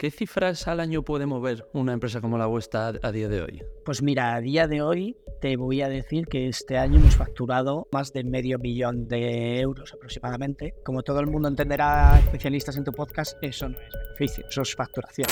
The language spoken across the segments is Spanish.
¿Qué cifras al año puede mover una empresa como la vuestra a día de hoy? Pues mira, a día de hoy te voy a decir que este año hemos facturado más de medio millón de euros aproximadamente. Como todo el mundo entenderá, especialistas en tu podcast, eso no es beneficio, eso es facturación.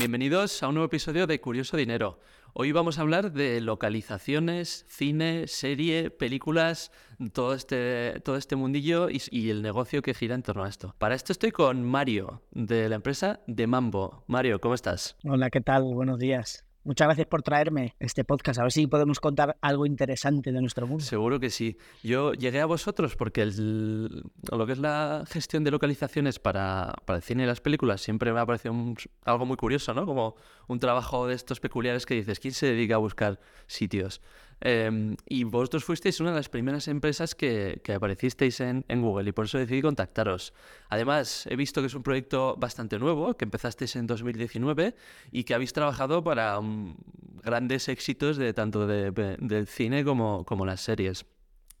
Bienvenidos a un nuevo episodio de Curioso Dinero. Hoy vamos a hablar de localizaciones, cine, serie, películas, todo este, todo este mundillo y, el negocio que gira en torno a esto. Para esto estoy con Mario, de la empresa de Mambo. Mario, ¿cómo estás? Hola, ¿qué tal? Buenos días. Muchas gracias por traerme este podcast. A ver si podemos contar algo interesante de nuestro mundo. Seguro que sí. Yo llegué a vosotros porque lo que es la gestión de localizaciones para, para el cine y las películas siempre me ha parecido algo muy curioso, ¿no? Como un trabajo de estos peculiares que dices, ¿quién se dedica a buscar sitios? Em, y vosotros fuisteis una de las primeras empresas que, aparecisteis en, Google y por eso decidí contactaros. Además, he visto que es un proyecto bastante nuevo, que empezasteis en 2019 y que habéis trabajado para mm, grandes éxitos de tanto del cine como, como las series.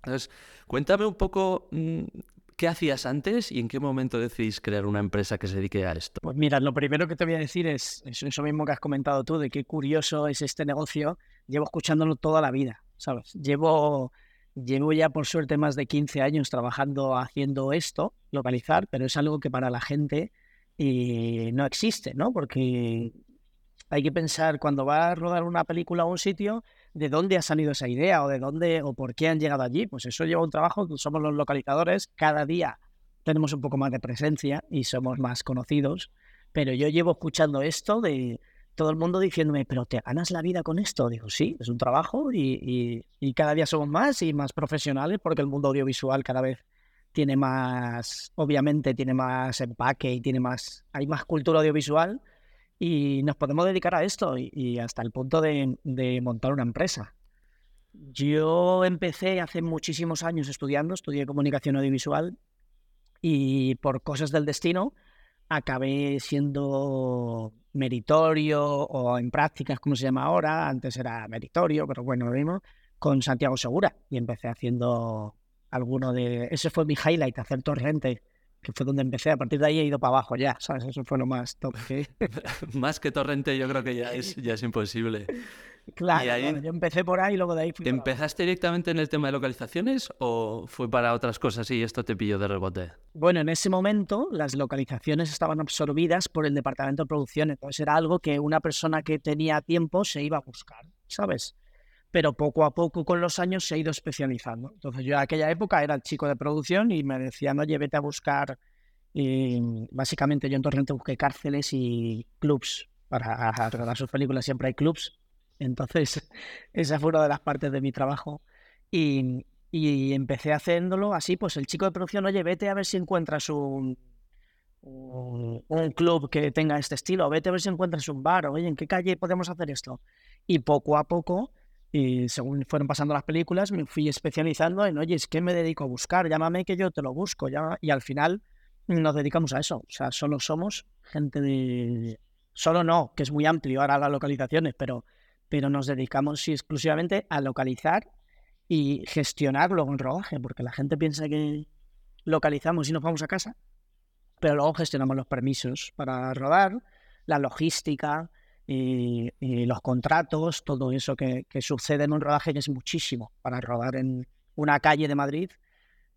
Entonces, cuéntame un poco mm, ¿Qué hacías antes y en qué momento decidís crear una empresa que se dedique a esto? Pues mira, lo primero que te voy a decir es eso mismo que has comentado tú, de qué curioso es este negocio. Llevo escuchándolo toda la vida, ¿sabes? Llevo, llevo ya por suerte más de 15 años trabajando haciendo esto, localizar, pero es algo que para la gente eh, no existe, ¿no? Porque hay que pensar cuando va a rodar una película a un sitio, de dónde ha salido esa idea o de dónde o por qué han llegado allí. Pues eso lleva un trabajo, somos los localizadores, cada día tenemos un poco más de presencia y somos más conocidos, pero yo llevo escuchando esto de todo el mundo diciéndome, pero ¿te ganas la vida con esto? Digo, sí, es un trabajo y, y cada día somos más y más profesionales porque el mundo audiovisual cada vez tiene más, obviamente tiene más empaque y tiene más, hay más cultura audiovisual y nos podemos dedicar a esto y, hasta el punto de, montar una empresa. Yo empecé hace muchísimos años estudiando, estudié comunicación audiovisual y por cosas del destino acabé siendo meritorio o en prácticas, como se llama ahora, antes era meritorio, pero bueno, lo mismo, con Santiago Segura y empecé haciendo alguno de... Ese fue mi highlight, hacer torrente que fue donde empecé. A partir de ahí he ido para abajo ya, ¿sabes? Eso fue lo más top más que Torrente yo creo que ya es, ya es imposible. Claro, yo empecé por ahí y luego de ahí fui ¿Te empezaste directamente en el tema de localizaciones o fue para otras cosas y esto te pilló de rebote? Bueno, en ese momento las localizaciones estaban absorbidas por el departamento de producción, entonces era algo que una persona que tenía tiempo se iba a buscar, ¿sabes? Pero poco a poco con los años se ha ido especializando. Entonces yo en aquella época era el chico de producción y me decían, oye, vete a buscar, y básicamente yo en Torrente busqué cárceles y clubs para rodar sus películas, siempre hay clubs. Entonces esa fue una de las partes de mi trabajo y, y empecé haciéndolo así, pues el chico de producción, oye, vete a ver si encuentras un, un, un, club que tenga este estilo, vete a ver si encuentras un bar, oye, ¿en qué calle podemos hacer esto? Y poco a poco y según fueron pasando las películas, me fui especializando en, oye, es que me dedico a buscar, llámame que yo te lo busco. Y al final nos dedicamos a eso. O sea, solo somos gente de... Solo no, que es muy amplio ahora las localizaciones, pero, pero nos dedicamos exclusivamente a localizar y gestionar luego el rodaje, porque la gente piensa que localizamos y nos vamos a casa, pero luego gestionamos los permisos para rodar, la logística, y, los contratos, todo eso que, sucede en un rodaje que es muchísimo. Para rodar en una calle de Madrid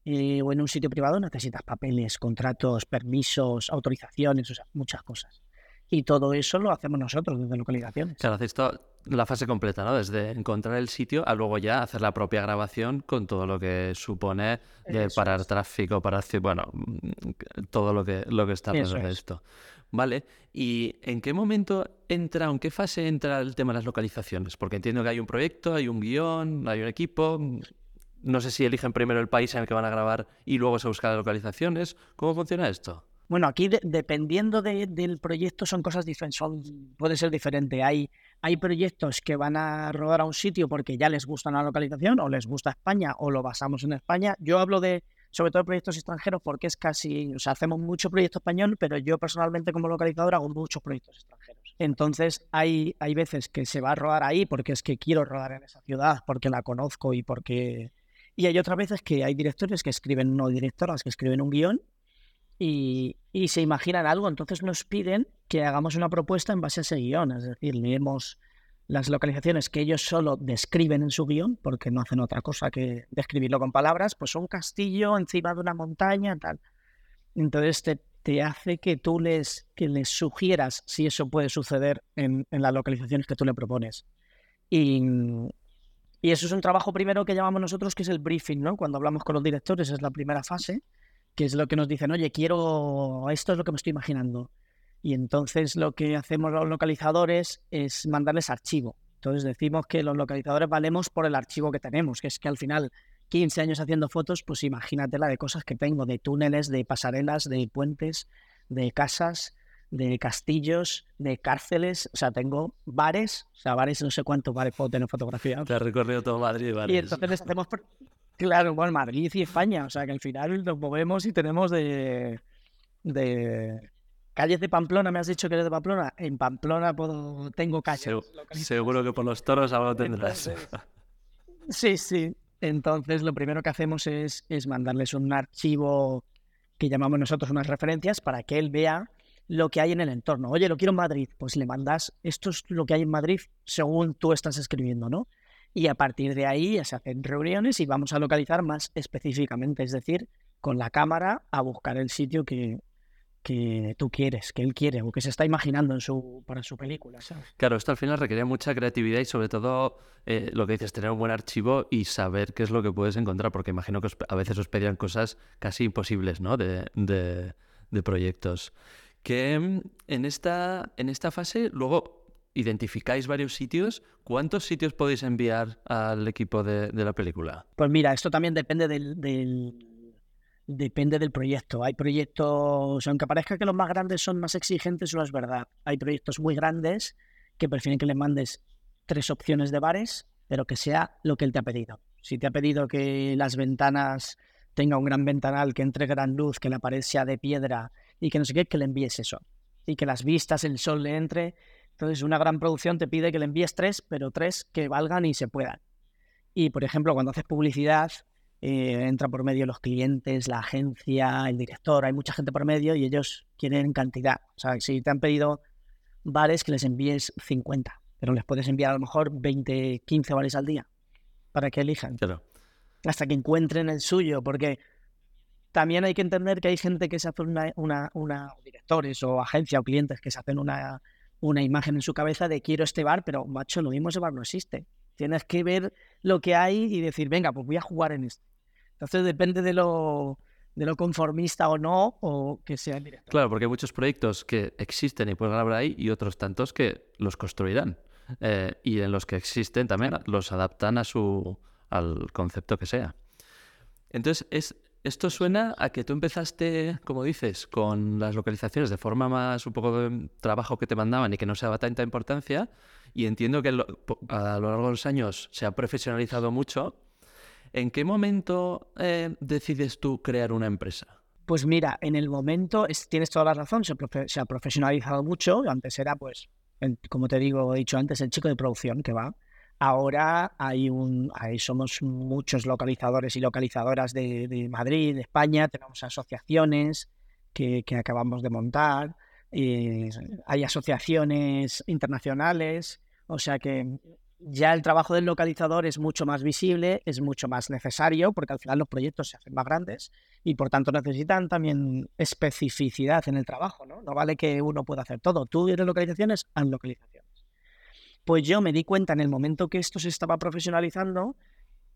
o en un sitio privado necesitas papeles, contratos, permisos, autorizaciones, o sea, muchas cosas. Y todo eso lo hacemos nosotros desde localizaciones. Claro, hacéis toda la fase completa, ¿no? Desde encontrar el sitio a luego ya hacer la propia grabación con todo lo que supone de parar tráfico, parar... Bueno, todo lo que, lo que está alrededor de esto. Vale, ¿y en qué momento entra, en qué fase entra el tema de las localizaciones? Porque entiendo que hay un proyecto, hay un guion, hay un equipo. No sé si eligen primero el país en el que van a grabar y luego se buscan las localizaciones. ¿Cómo funciona esto? Bueno, aquí dependiendo del proyecto son cosas diferentes, puede ser diferente. Hay, hay proyectos que van a rodar a un sitio porque ya les gusta una localización o les gusta España o lo basamos en España. Yo hablo de, sobre todo proyectos extranjeros, porque es casi, o sea, hacemos mucho proyecto español, pero yo personalmente como localizador hago muchos proyectos extranjeros. Entonces, hay, hay veces que se va a rodar ahí porque es que quiero rodar en esa ciudad, porque la conozco y porque... Y hay otras veces que hay directores que escriben, no directoras, que escriben un guion y, y se imaginan algo. Entonces nos piden que hagamos una propuesta en base a ese guion. Es decir, leemos las localizaciones que ellos solo describen en su guion, porque no hacen otra cosa que describirlo con palabras, pues un castillo encima de una montaña, tal. Entonces te, te hace que tú les, que les sugieras si eso puede suceder en, en las localizaciones que tú le propones. Y, y eso es un trabajo primero que llamamos nosotros, que es el briefing, ¿no? Cuando hablamos con los directores es la primera fase, que es lo que nos dicen, oye, quiero, esto es lo que me estoy imaginando. Y entonces lo que hacemos los localizadores es mandarles archivo. Entonces decimos que los localizadores valemos por el archivo que tenemos, que es que al final 15 años haciendo fotos, pues imagínate la de cosas que tengo, de túneles, de pasarelas, de puentes, de casas, de castillos, de cárceles, o sea, tengo bares, o sea, bares, no sé cuántos bares puedo tener fotografiados. Te has recorrido todo Madrid y bares. Y entonces les hacemos, claro, bueno, Madrid y España, o sea, que al final nos movemos y tenemos de, de calles de Pamplona, me has dicho que eres de Pamplona, en Pamplona puedo, tengo calles. Segu seguro que por los toros algo tendrás. Entonces, sí, sí, entonces, lo primero que hacemos es, es, mandarles un archivo que llamamos nosotros unas referencias para que él vea lo que hay en el entorno. Oye, lo quiero en Madrid. Pues le mandas, esto es lo que hay en Madrid según tú estás escribiendo, ¿no? Y a partir de ahí ya se hacen reuniones y vamos a localizar más específicamente, es decir, con la cámara a buscar el sitio que, que tú quieres, que él quiere o que se está imaginando en su, para su película. ¿sabes? Claro, esto al final requería mucha creatividad y sobre todo eh, lo que dices, tener un buen archivo y saber qué es lo que puedes encontrar, porque imagino que os, a veces os pedían cosas casi imposibles ¿no? de, de, de proyectos. Que en esta, en esta fase luego identificáis varios sitios. ¿Cuántos sitios podéis enviar al equipo de, de la película? Pues mira, esto también depende del, del depende del proyecto. Hay proyectos, aunque parezca que los más grandes son más exigentes, no es verdad. Hay proyectos muy grandes que prefieren que les mandes tres opciones de bares, pero que sea lo que él te ha pedido. Si te ha pedido que las ventanas tenga un gran ventanal, que entre gran luz, que la pared sea de piedra y que no sé qué, que le envíes eso. Y que las vistas, el sol le entre. Entonces, una gran producción te pide que le envíes tres, pero tres que valgan y se puedan. Y, por ejemplo, cuando haces publicidad, eh, entra por medio los clientes, la agencia, el director, hay mucha gente por medio y ellos quieren cantidad. O sea, si te han pedido bares, que les envíes 50, pero les puedes enviar a lo mejor 20, 15 bares al día para que elijan. Claro. Hasta que encuentren el suyo, porque también hay que entender que hay gente que se hace una, una, una directores o agencia o clientes que se hacen una, una imagen en su cabeza de quiero este bar, pero macho, lo mismo ese bar no existe. Tienes que ver lo que hay y decir, venga, pues voy a jugar en esto. Entonces depende de lo, de lo conformista o no, o que sea el director. Claro, porque hay muchos proyectos que existen y pueden hablar ahí y otros tantos que los construirán. Eh, y en los que existen también los adaptan a su, al concepto que sea. Entonces, es, esto suena a que tú empezaste, como dices, con las localizaciones de forma más un poco de trabajo que te mandaban y que no se daba tanta importancia. Y entiendo que lo, a lo largo de los años se ha profesionalizado mucho ¿En qué momento eh, decides tú crear una empresa? Pues mira, en el momento, es, tienes toda la razón, se, profe se, ha profesionalizado mucho. Antes era, pues, el, como te digo, he dicho antes, el chico de producción que va. Ahora hay un, ahí somos muchos localizadores y localizadoras de, de Madrid, de España, tenemos asociaciones que, que acabamos de montar, eh, hay asociaciones internacionales, o sea que ya el trabajo del localizador es mucho más visible, es mucho más necesario, porque al final los proyectos se hacen más grandes y por tanto necesitan también especificidad en el trabajo, ¿no? No vale que uno pueda hacer todo. Tú eres localizaciones, haz localizaciones. Pues yo me di cuenta en el momento que esto se estaba profesionalizando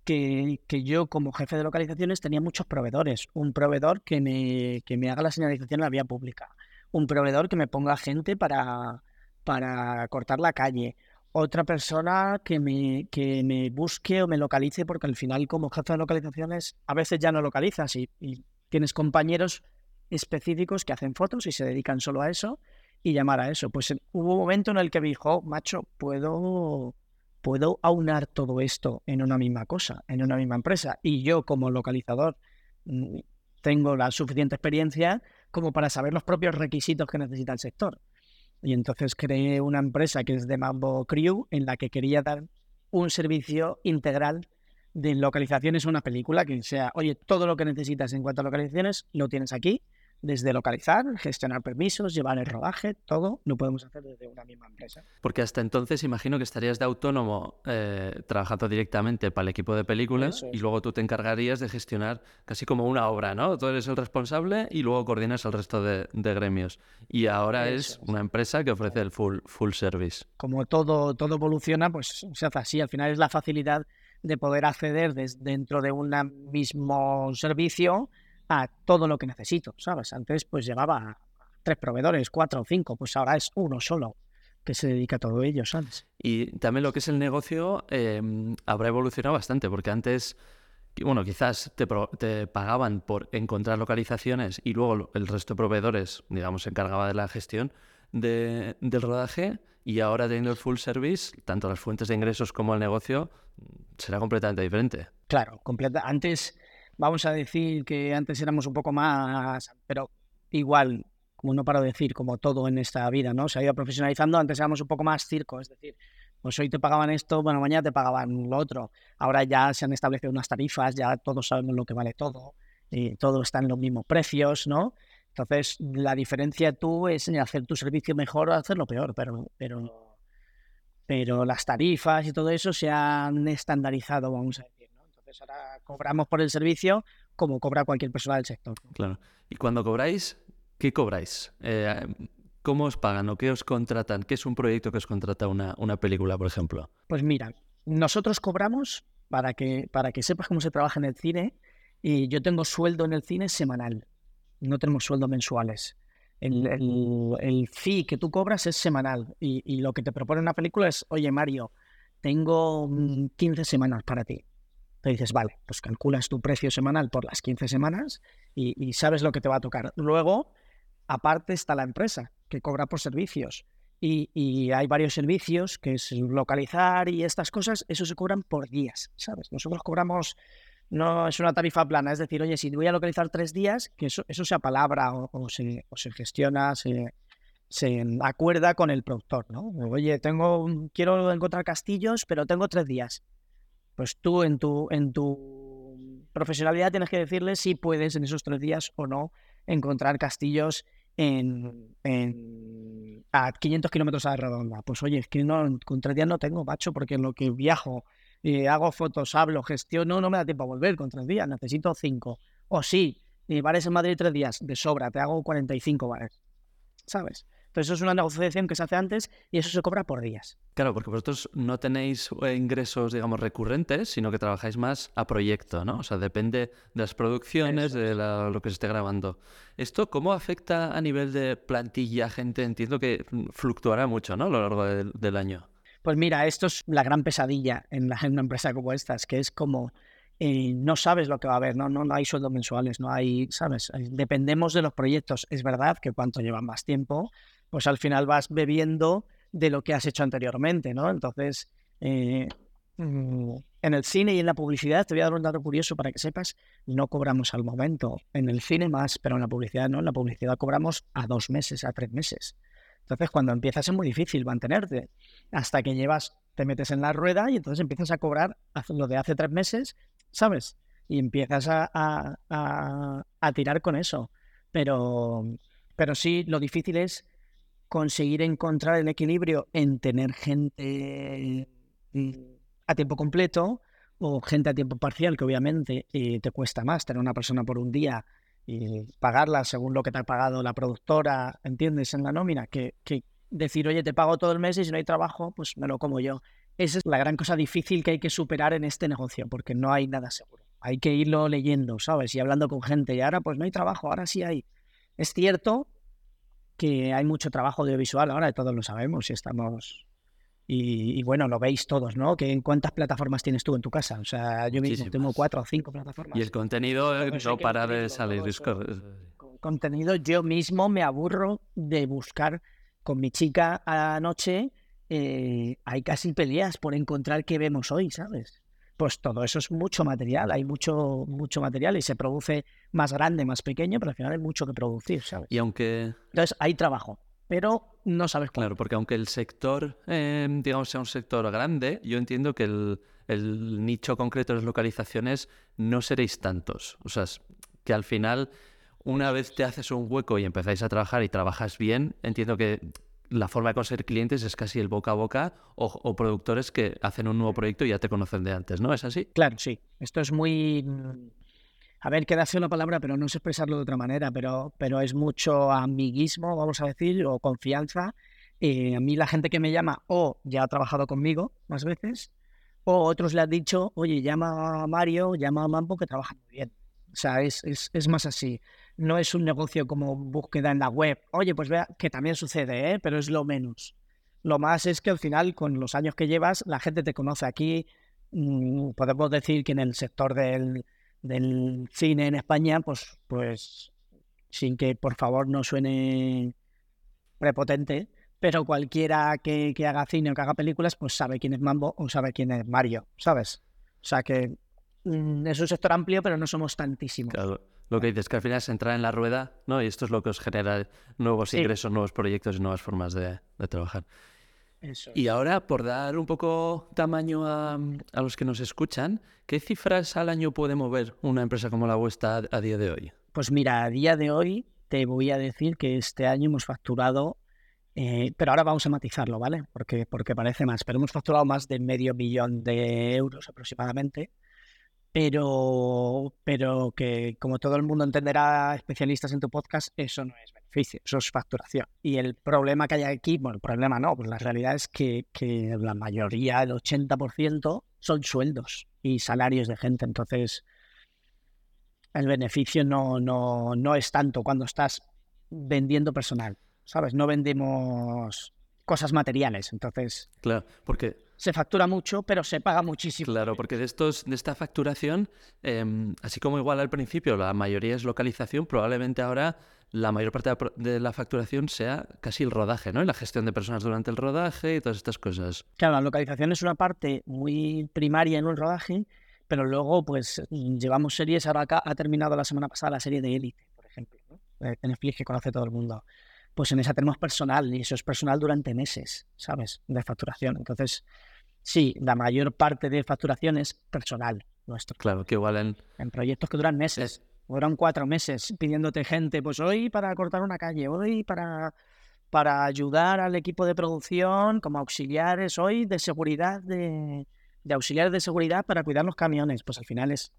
que, que yo como jefe de localizaciones tenía muchos proveedores. Un proveedor que me, que me haga la señalización en la vía pública. Un proveedor que me ponga gente para, para cortar la calle otra persona que me, que me busque o me localice, porque al final como jefe de localizaciones a veces ya no localizas y, tienes compañeros específicos que hacen fotos y se dedican solo a eso y llamar a eso. Pues hubo un momento en el que me dijo, macho, puedo, puedo aunar todo esto en una misma cosa, en una misma empresa. Y yo como localizador mm, tengo la suficiente experiencia como para saber los propios requisitos que necesita el sector. Y entonces creé una empresa que es de Mambo Crew, en la que quería dar un servicio integral de localizaciones a una película, que sea, oye, todo lo que necesitas en cuanto a localizaciones lo tienes aquí, desde localizar, gestionar permisos, llevar el rodaje, todo lo podemos hacer desde una misma empresa. Porque hasta entonces imagino que estarías de autónomo eh, trabajando directamente para el equipo de películas y luego tú te encargarías de gestionar casi como una obra, ¿no? Tú eres el responsable y luego coordinas el resto de, gremios. Y ahora es una empresa que ofrece el full, full service. Como todo, todo evoluciona, pues se hace así. Al final es la facilidad de poder acceder dentro de un mismo servicio a todo lo que necesito, ¿sabes? Antes pues llevaba tres proveedores, cuatro o cinco, pues ahora es uno solo que se dedica a todo ello, ¿sabes? Y también lo que es el negocio em, habrá evolucionado bastante, porque antes, bueno, quizás te, te, pagaban por encontrar localizaciones y luego el resto de proveedores, digamos, se encargaba de la gestión de, del rodaje y ahora teniendo el full service, tanto las fuentes de ingresos como el negocio será completamente diferente. Claro, completa. Antes vamos a decir que antes éramos un poco más, pero igual, como no paro de decir, como todo en esta vida, ¿no? Se ha ido profesionalizando, antes éramos un poco más circo, es decir, pues hoy te pagaban esto, bueno, mañana te pagaban lo otro. Ahora ya se han establecido unas tarifas, ya todos sabemos lo que vale todo, y todo está en los mismos precios, ¿no? Entonces, la diferencia tú es en hacer tu servicio mejor o hacerlo peor, pero, pero, pero las tarifas y todo eso se han estandarizado, vamos a decir ahora cobramos por el servicio como cobra cualquier persona del sector. Claro. Y cuando cobráis, ¿qué cobráis? Eh, ¿Cómo os pagan o qué os contratan? ¿Qué es un proyecto que os contrata una, una película, por ejemplo? Pues mira, nosotros cobramos, para que, para que sepas cómo se trabaja en el cine, y yo tengo sueldo en el cine semanal, no tenemos sueldos mensuales. El, el, fee que tú cobras es semanal y, y, lo que te propone una película es, oye Mario, tengo 15 semanas para ti dices, vale, pues calculas tu precio semanal por las 15 semanas y, sabes lo que te va a tocar. Luego, aparte está la empresa que cobra por servicios. Y, hay varios servicios que es localizar y estas cosas, eso se cobran por días, ¿sabes? Nosotros cobramos, no es una tarifa plana, es decir, oye, si voy a localizar tres días, que eso, eso se apalabra o, o, se, o se gestiona, se, se acuerda con el productor, ¿no? Oye, tengo, quiero encontrar castillos, pero tengo tres días pues tú en tu, en tu profesionalidad tienes que decirle si puedes en esos tres días o no encontrar castillos en, a 500 kilómetros a la redonda. Pues oye, es que no, con tres días no tengo, macho, porque en lo que viajo, y hago fotos, hablo, gestiono, no me da tiempo a volver con tres días, necesito cinco. O sí, y bares en Madrid tres días, de sobra, te hago 45 bares. ¿Sabes? Eso es una negociación que se hace antes y eso se cobra por días. Claro, porque vosotros no tenéis eh, ingresos, digamos, recurrentes, sino que trabajáis más a proyecto, ¿no? O sea, depende de las producciones, de lo que se esté grabando. ¿Esto cómo afecta a nivel de plantilla, gente? Entiendo que fluctuará mucho, ¿no? A lo largo del año. Pues mira, esto es la gran pesadilla en, la, en una empresa como esta, que es como eh, no sabes lo que va a haber, ¿no? No, no hay sueldos mensuales, no hay, ¿sabes? Dependemos de los proyectos. Es verdad que cuanto llevan más tiempo, pues al final vas bebiendo de lo que has hecho anteriormente, ¿no? Entonces, eh, mm, en el cine y en la publicidad, te voy a dar un dato curioso para que sepas, no cobramos al momento. En el cine más, pero en la publicidad no. En la publicidad cobramos a dos meses, a tres meses. Entonces, cuando empiezas es muy difícil mantenerte. Hasta que llevas, te metes en la rueda y entonces empiezas a cobrar lo de hace tres meses, ¿sabes? Y empiezas a, tirar con eso. Pero, pero sí, lo difícil es conseguir encontrar el equilibrio en tener gente mm, a tiempo completo o gente a tiempo parcial, que obviamente eh, te cuesta más tener una persona por un día y pagarla según lo que te ha pagado la productora, ¿entiendes? En la nómina, que, que decir, oye, te pago todo el mes y si no hay trabajo, pues me lo como yo. Esa es la gran cosa difícil que hay que superar en este negocio, porque no hay nada seguro. Hay que irlo leyendo, ¿sabes? Y hablando con gente. Y ahora, pues no hay trabajo, ahora sí hay. Es cierto que hay mucho trabajo audiovisual ahora, todos lo sabemos y estamos... Y, bueno, lo veis todos, ¿no? Que ¿En cuántas plataformas tienes tú en tu casa? O sea, yo mismo tengo cuatro o cinco plataformas. Y el contenido no para de salir. Contenido, yo mismo me aburro de buscar con mi chica anoche. Eh, hay casi peleas por encontrar qué vemos hoy, ¿sabes? pues todo eso es mucho material, hay mucho, mucho material y se produce más grande, más pequeño, pero al final hay mucho que producir, ¿sabes? Y aunque... Entonces hay trabajo, pero no sabes Claro, porque aunque el sector, em, digamos, sea un sector grande, yo entiendo que el, el, nicho concreto de las localizaciones no seréis tantos. O sea, que al final una vez te haces un hueco y empezáis a trabajar y trabajas bien, entiendo que la forma de conseguir clientes es casi el boca a boca o, productores que hacen un nuevo proyecto y ya te conocen de antes, ¿no? ¿Es así? Claro, sí. Esto es muy... A ver, queda feo la palabra, pero no sé expresarlo de otra manera, pero, pero es mucho amiguismo, vamos a decir, o confianza. Eh, a mí la gente que me llama o ya ha trabajado conmigo más veces, o otros le han dicho, oye, llama a Mario, llama a Mambo, que trabaja muy bien. O sea, es, es, es más así no es un negocio como búsqueda en la web. Oye, pues vea que también sucede, ¿eh? pero es lo menos. Lo más es que al final, con los años que llevas, la gente te conoce aquí. Mm, podemos decir que en el sector del, cine en España, pues, pues sin que por favor no suene prepotente, pero cualquiera que, haga cine o que haga películas, pues sabe quién es Mambo o sabe quién es Mario, ¿sabes? O sea que mm, es un sector amplio, pero no somos tantísimos. Claro lo que dices, que al final es entrar en la rueda, ¿no? Y esto es lo que os genera nuevos ingresos, nuevos proyectos y nuevas formas de, trabajar. Y ahora, por dar un poco tamaño a, los que nos escuchan, ¿qué cifras al año puede mover una empresa como la vuestra a, día de hoy? Pues mira, a día de hoy te voy a decir que este año hemos facturado, eh, pero ahora vamos a matizarlo, ¿vale? Porque, porque parece más, pero hemos facturado más de medio millón de euros aproximadamente pero, pero que como todo el mundo entenderá, especialistas en tu podcast, eso no es beneficio, eso es facturación. Y el problema que hay aquí, bueno, el problema no, pues la realidad es que, que la mayoría, el 80%, son sueldos y salarios de gente. Entonces, el beneficio no, no, no es tanto cuando estás vendiendo personal, ¿sabes? No vendemos cosas materiales, entonces... Claro, porque se factura mucho, pero se paga muchísimo. Claro, porque de estos, de esta facturación, em, así como igual al principio la mayoría es localización, probablemente ahora la mayor parte de la facturación sea casi el rodaje, ¿no? Y la gestión de personas durante el rodaje y todas estas cosas. Claro, la localización es una parte muy primaria en un rodaje, pero luego, pues, llevamos series. Ahora acá ha terminado la semana pasada la serie de Élite, por ejemplo, ¿no? de Netflix que conoce todo el mundo. Pues en esa tenemos personal y eso es personal durante meses, ¿sabes? De facturación. Entonces, Sí, la mayor parte de facturación es personal nuestro. Claro, que igual en... En proyectos que duran meses, duran cuatro meses, pidiéndote gente, pues hoy para cortar una calle, hoy para, para ayudar al equipo de producción como auxiliares, hoy de seguridad, de, de auxiliares de seguridad para cuidar los camiones. Pues al final es...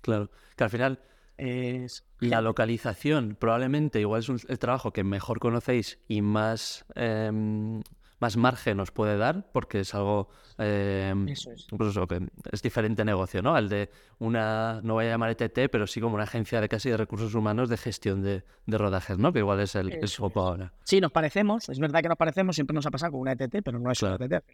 claro, que al final... Es... La localización probablemente igual es el trabajo que mejor conocéis y más... Em, más margen os puede dar, porque es algo eh, es. Pues que es diferente negocio, ¿no? Al de una, no voy a llamar ETT, pero sí como una agencia de casi de recursos humanos de gestión de, rodajes, ¿no? Que igual es el, el ahora. Sí, nos parecemos, es verdad que nos parecemos, siempre nos ha pasado con una ETT, pero no es una ETT,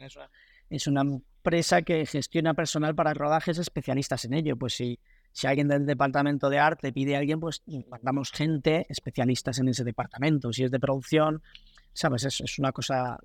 es una, empresa que gestiona personal para rodajes especialistas en ello. Pues si, si alguien del departamento de arte pide a alguien, pues mandamos gente especialistas en ese departamento. Si es de producción, ¿sabes? Es, es una cosa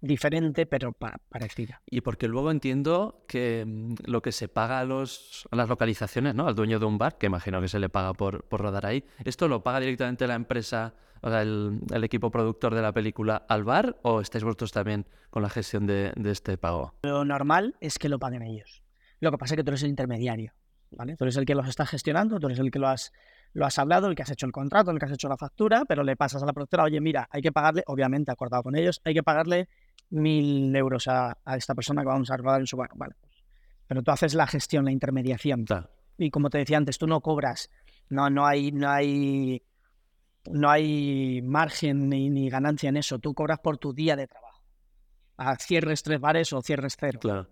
diferente, pero parecida. Y porque luego entiendo que mm, lo que se paga a, los, las localizaciones, ¿no? Al dueño de un bar, que imagino que se le paga por, por rodar ahí, ¿esto lo paga directamente la empresa, o sea, el, equipo productor de la película al bar o estáis vosotros también con la gestión de, este pago? Lo normal es que lo paguen ellos. Lo que pasa es que tú eres el intermediario, ¿vale? Tú eres el que los está gestionando, tú eres el que lo has lo has hablado, el que has hecho el contrato, el que has hecho la factura, pero le pasas a la productora, oye, mira, hay que pagarle, obviamente acordado con ellos, hay que pagarle mil euros a, esta persona que vamos a rodar en su barco. Vale. Pero tú haces la gestión, la intermediación. Y como te decía antes, tú no cobras. No, no hay, no hay, no hay margen ni, ganancia en eso. Tú cobras por tu día de trabajo. A cierres tres bares o cierres cero. Claro.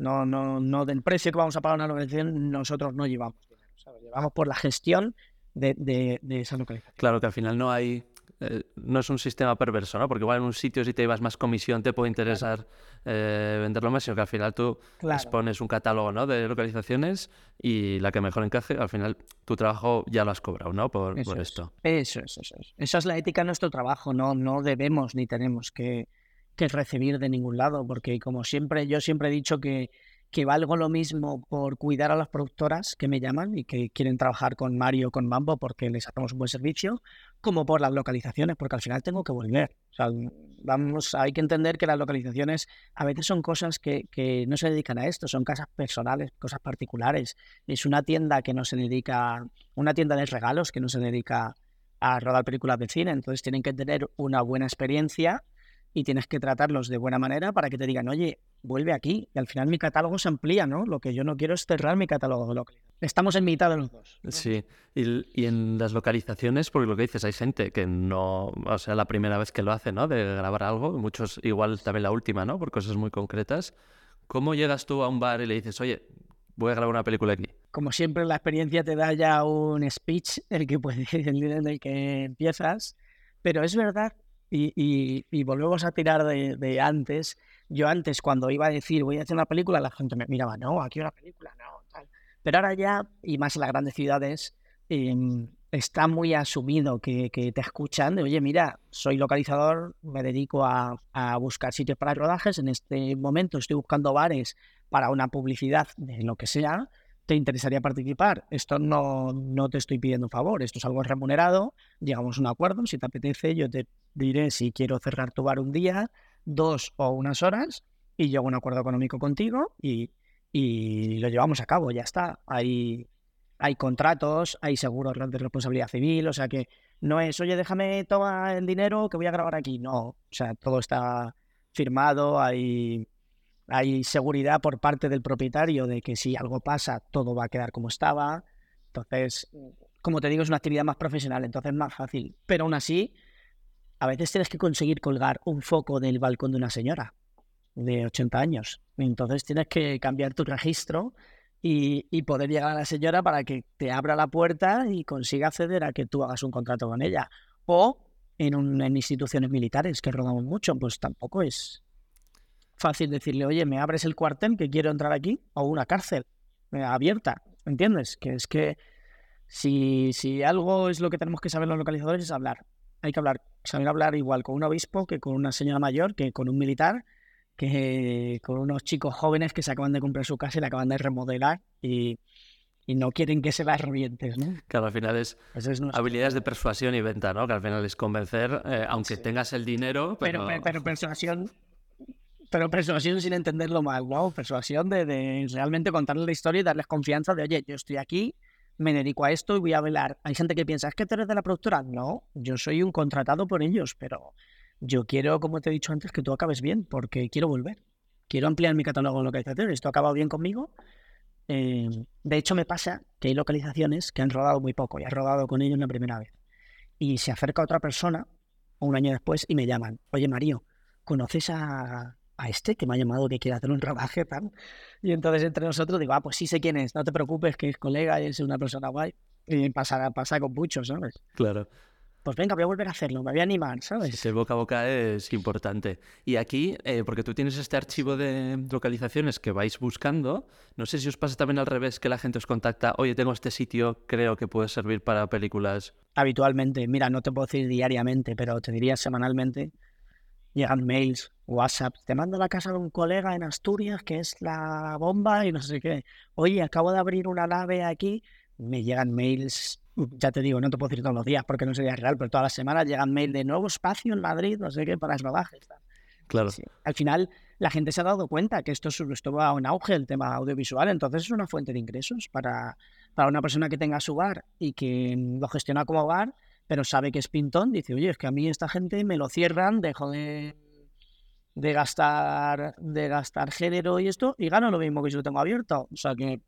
No, no, no del precio que vamos a pagar una localización, nosotros no llevamos Llevamos por la gestión de, de, de esa localización. Claro que al final no hay eh, no es un sistema perverso, ¿no? Porque igual en un sitio si te llevas más comisión te puede interesar eh, venderlo más, sino que al final tú expones un catálogo ¿no? de localizaciones y la que mejor encaje, al final tu trabajo ya lo has cobrado, ¿no? Por, esto. Eso es, eso es. Esa es la ética de nuestro trabajo, no, no debemos ni tenemos que, que recibir de ningún lado, porque como siempre, yo siempre he dicho que que valgo lo mismo por cuidar a las productoras que me llaman y que quieren trabajar con Mario con Mambo porque les hacemos un buen servicio, como por las localizaciones, porque al final tengo que volver. O sea, vamos, hay que entender que las localizaciones a veces son cosas que, que no se dedican a esto, son casas personales, cosas particulares. Es una tienda que no se dedica, una tienda de regalos que no se dedica a rodar películas de cine, entonces tienen que tener una buena experiencia y tienes que tratarlos de buena manera para que te digan, oye, vuelve aquí. Y al final mi catálogo se amplía, ¿no? Lo que yo no quiero es cerrar mi catálogo de. Estamos en mitad de los dos. Sí, y, en las localizaciones, porque lo que dices, hay gente que no, o sea, la primera vez que lo hace, ¿no? De grabar algo, muchos igual también la última, ¿no? Por cosas muy concretas. ¿Cómo llegas tú a un bar y le dices, oye, voy a grabar una película aquí? Como siempre, la experiencia te da ya un speech, el que puedes, en el que empiezas. Pero es verdad y, volvemos a tirar de, antes. Yo antes, cuando iba a decir voy a hacer una película, la gente me miraba, no, aquí una película, no, tal. Pero ahora ya, y más en las grandes ciudades, em, está muy asumido que, te escuchan de, oye, mira, soy localizador, me dedico a, a, buscar sitios para rodajes, en este momento estoy buscando bares para una publicidad de lo que sea, ¿te interesaría participar? Esto no, no te estoy pidiendo un favor, esto es algo remunerado, llegamos a un acuerdo, si te apetece yo te diré si quiero cerrar tu bar un día, dos o unas horas y llego a un acuerdo económico contigo y, lo llevamos a cabo, ya está. Hay, hay contratos, hay seguros de responsabilidad civil, o sea que no es, oye, déjame tomar el dinero que voy a grabar aquí. No, o sea, todo está firmado, hay, hay seguridad por parte del propietario de que si algo pasa, todo va a quedar como estaba. Entonces, como te digo, es una actividad más profesional, entonces más fácil. Pero aún así, a veces tienes que conseguir colgar un foco del balcón de una señora de 80 años. Entonces tienes que cambiar tu registro y, poder llegar a la señora para que te abra la puerta y consiga acceder a que tú hagas un contrato con ella. O en, en instituciones militares, que rodamos mucho, pues tampoco es fácil decirle, oye, ¿me abres el cuartel que quiero entrar aquí? O una cárcel eh, abierta, ¿entiendes? Que es que si, si algo es lo que tenemos que saber los localizadores es hablar hay que hablar, saber hablar igual con un obispo que con una señora mayor, que con un militar, que con unos chicos jóvenes que se acaban de comprar su casa y la acaban de remodelar y, no quieren que se las revientes, ¿no? Claro, al final es, habilidades de persuasión y venta, ¿no? Que al final es convencer, eh, aunque tengas el dinero, pero... Pero, persuasión... Pero persuasión sin entenderlo mal, ¿no? Persuasión de, de realmente contarles la historia y darles confianza de, oye, yo estoy aquí, me dedico a esto y voy a velar. Hay gente que piensa, ¿es que tú eres de la productora? No, yo soy un contratado por ellos, pero yo quiero, como te he dicho antes, que tú acabes bien, porque quiero volver. Quiero ampliar mi catálogo de localizaciones. Esto ha acabado bien conmigo. Eh, de hecho, me pasa que hay localizaciones que han rodado muy poco y has rodado con ellos la primera vez. Y se acerca otra persona un año después y me llaman, oye Mario, ¿conoces a, a este que me ha llamado que quiere hacer un rodaje, tal. Y entonces entre nosotros digo, ah, pues sí sé quién es, no te preocupes, que es colega y es una persona guay. Y pasa, pasa con muchos, ¿sabes? Claro. Pues venga, voy a volver a hacerlo, me voy a animar, ¿sabes? Ese boca a boca es importante. Y aquí, eh, porque tú tienes este archivo de localizaciones que vais buscando, no sé si os pasa también al revés, que la gente os contacta, oye, tengo este sitio, creo que puede servir para películas. Habitualmente, mira, no te puedo decir diariamente, pero te diría semanalmente, llegan mails, WhatsApp, te mando a la casa de un colega en Asturias que es la bomba y no sé qué. Oye, acabo de abrir una nave aquí, me llegan mails, ya te digo, no te puedo decir todos los días porque no sería real, pero todas las semanas llegan mails de nuevo espacio en Madrid, no sé qué, para el rodaje. Claro. Al final, la gente se ha dado cuenta que esto, esto va en auge, el tema audiovisual, entonces es una fuente de ingresos para, para una persona que tenga su bar y que lo gestiona como bar pero sabe que es pintón, dice, oye, es que a mí esta gente me lo cierran, dejo de, de gastar de gastar género y esto, y gano lo mismo que si lo tengo abierto. O sea que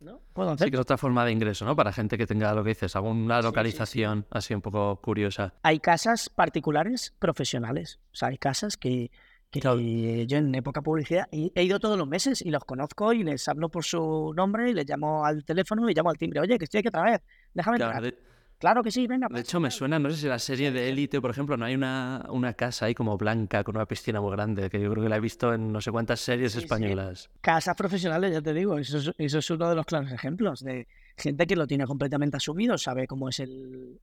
¿no? Puedo hacer. Sí, que es otra forma de ingreso, ¿no? Para gente que tenga lo que dices, alguna localización así un poco curiosa. Hay casas particulares profesionales. O sea, hay casas que, que yo en época publicidad he, ido todos los meses y los conozco y les hablo por su nombre y les llamo al teléfono y llamo al timbre. Oye, que estoy aquí otra vez. Déjame entrar. Claro que sí, venga. De hecho, me suena, no sé si la serie de Élite, por ejemplo, no hay una, una casa ahí como blanca con una piscina muy grande, que yo creo que la he visto en no sé cuántas series españolas. Casas profesionales, ya te digo, eso eso es uno de los claros ejemplos de gente que lo tiene completamente asumido, sabe cómo es el,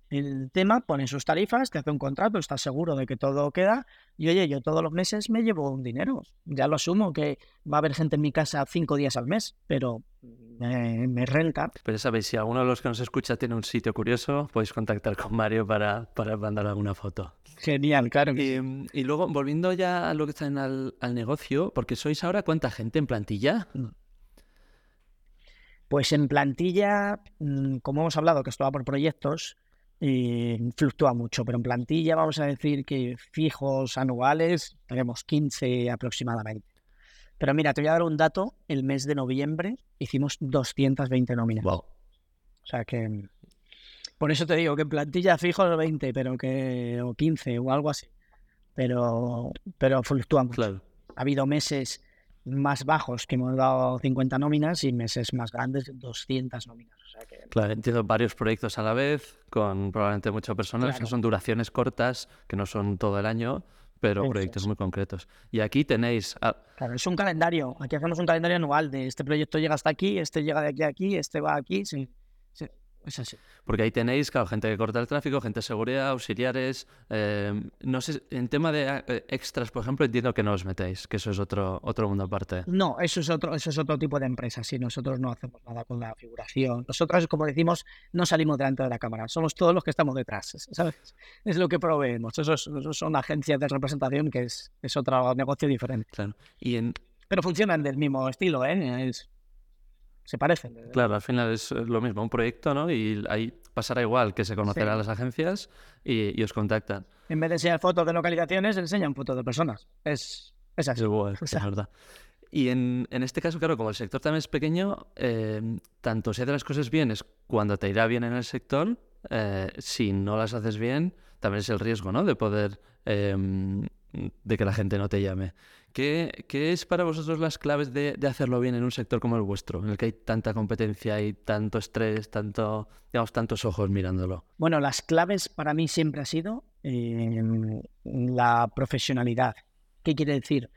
tema, pone sus tarifas, te hace un contrato, está seguro de que todo queda y oye, yo todos los meses me llevo un dinero. Ya lo asumo que va a haber gente en mi casa cinco días al mes, pero me renta. Pero sabéis, si alguno de los que nos escucha tiene un sitio curioso, podéis contactar con Mario para, para mandar alguna foto. Genial, claro. y, y, luego, volviendo ya a lo que está en al, al negocio, porque sois ahora cuánta gente en plantilla. Mm. Pues en plantilla, mm, como hemos hablado, que esto va por proyectos, y fluctúa mucho, pero en plantilla vamos a decir que fijos anuales tenemos 15 aproximadamente. Pero mira, te voy a dar un dato, el mes de noviembre hicimos 220 nóminas. Wow. O sea que por eso te digo que en plantilla fijos 20, pero que o 15 o algo así. Pero pero fluctúa mucho. Claro. Ha habido meses más bajos que hemos dado 50 nóminas y meses más grandes 200 nóminas. O sea que Claro, entiendo varios proyectos a la vez, con probablemente mucho personal, Claro. que son duraciones cortas, que no son todo el año, pero proyectos muy concretos. Y aquí tenéis, ah, Claro, es un calendario. Aquí hacemos un calendario anual de este proyecto llega hasta aquí, este llega de aquí a aquí, este va aquí. Sí, es así. porque ahí tenéis, claro, gente que corta el tráfico, gente de seguridad, auxiliares. eh, no sé, en tema de eh, extras, por ejemplo, entiendo que no os metéis, que eso es otro, otro mundo aparte. No, eso es otro, eso es otro tipo de empresa. Sí, nosotros no hacemos nada con la figuración. Nosotros, como decimos, no salimos delante de la cámara. Somos todos los que estamos detrás, ¿sabes? Es lo que proveemos. Eso, es- eso son agencias de representación que es, es otro negocio diferente. Claro. Y en, Pero funcionan del mismo estilo, ¿eh? Es- se parecen. Claro, al final es eh, lo mismo, un proyecto, ¿no? Y ahí pasará igual, que se conocerá a Sí. las agencias y, y os contactan. En vez de enseñar fotos de localizaciones, enseñan fotos de personas. Es, es así. Es O verdad. Y en, en este caso, claro, como el sector también es pequeño, eh, tanto si haces las cosas bien es cuando te irá bien en el sector, eh, si no las haces bien, también es el riesgo, ¿no? De poder, eh, de que la gente no te llame. ¿Qué, es para vosotros las claves de, de hacerlo bien en un sector como el vuestro, en el que hay tanta competencia y tanto estrés, tanto, digamos, tantos ojos mirándolo? Bueno, las claves para mí siempre ha sido eh, la profesionalidad. ¿Qué quiere decir?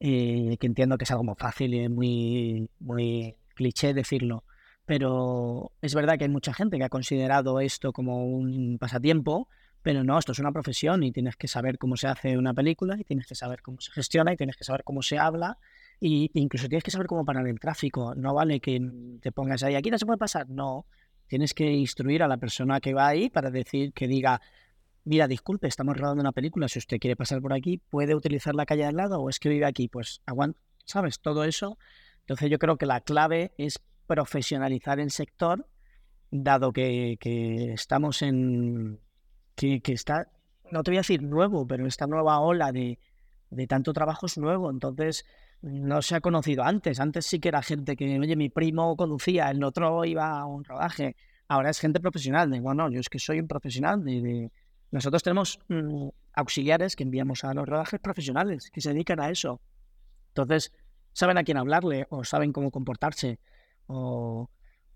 Eh, que entiendo que es algo muy fácil y muy, muy cliché decirlo, pero es verdad que hay mucha gente que ha considerado esto como un pasatiempo, pero no, esto es una profesión y tienes que saber cómo se hace una película y tienes que saber cómo se gestiona y tienes que saber cómo se habla y incluso tienes que saber cómo parar el tráfico. No vale que te pongas ahí, aquí no se puede pasar, no. Tienes que instruir a la persona que va ahí para decir que diga, mira, disculpe, estamos rodando una película, si usted quiere pasar por aquí, puede utilizar la calle al lado o es que vive aquí, pues aguanta, ¿sabes? Todo eso. Entonces yo creo que la clave es profesionalizar el sector, dado que, que estamos en, que, que está, no te voy a decir nuevo, pero esta nueva ola de, de tanto trabajo es nuevo, entonces no se ha conocido antes. Antes sí que era gente que, oye, mi primo conducía, el otro iba a un rodaje. Ahora es gente profesional. De, bueno, yo es que soy un profesional. De, Nosotros tenemos mm, auxiliares que enviamos a los rodajes profesionales que se dedican a eso. Entonces, saben a quién hablarle o saben cómo comportarse. O,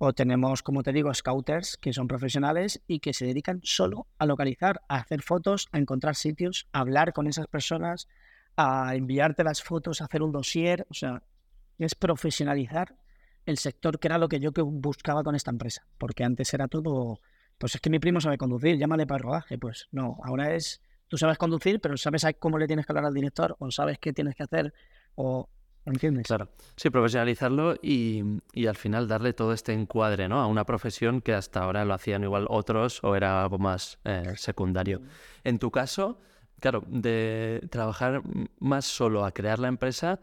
o tenemos, como te digo, scouters que son profesionales y que se dedican solo a localizar, a hacer fotos, a encontrar sitios, a hablar con esas personas, a enviarte las fotos, a hacer un dossier. O sea, es profesionalizar el sector, que era lo que yo que buscaba con esta empresa. Porque antes era todo, pues es que mi primo sabe conducir, llámale para el rodaje. Pues no, ahora es, tú sabes conducir, pero sabes cómo le tienes que hablar al director, o sabes qué tienes que hacer, o... ¿Entiendes? Claro, sí, profesionalizarlo y, y al final darle todo este encuadre, ¿no? A una profesión que hasta ahora lo hacían igual otros o era algo más eh, secundario. En tu caso, claro, de trabajar más solo a crear la empresa,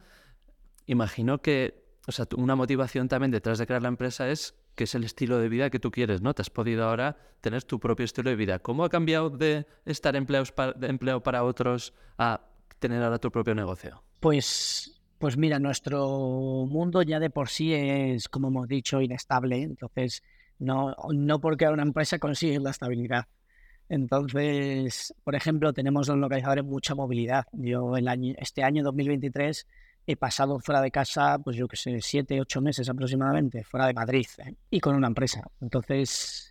imagino que, o sea, una motivación también detrás de crear la empresa es que es el estilo de vida que tú quieres, ¿no? Te has podido ahora tener tu propio estilo de vida. ¿Cómo ha cambiado de estar empleados pa- de empleo para otros a tener ahora tu propio negocio? Pues, pues mira, nuestro mundo ya de por sí es, como hemos dicho, inestable. Entonces, no, no porque una empresa consigues la estabilidad. Entonces, por ejemplo, tenemos los localizadores mucha movilidad. Yo el este año 2023 he pasado fuera de casa, pues yo que sé, siete, ocho meses aproximadamente, fuera de Madrid, ¿eh? y con una empresa. Entonces,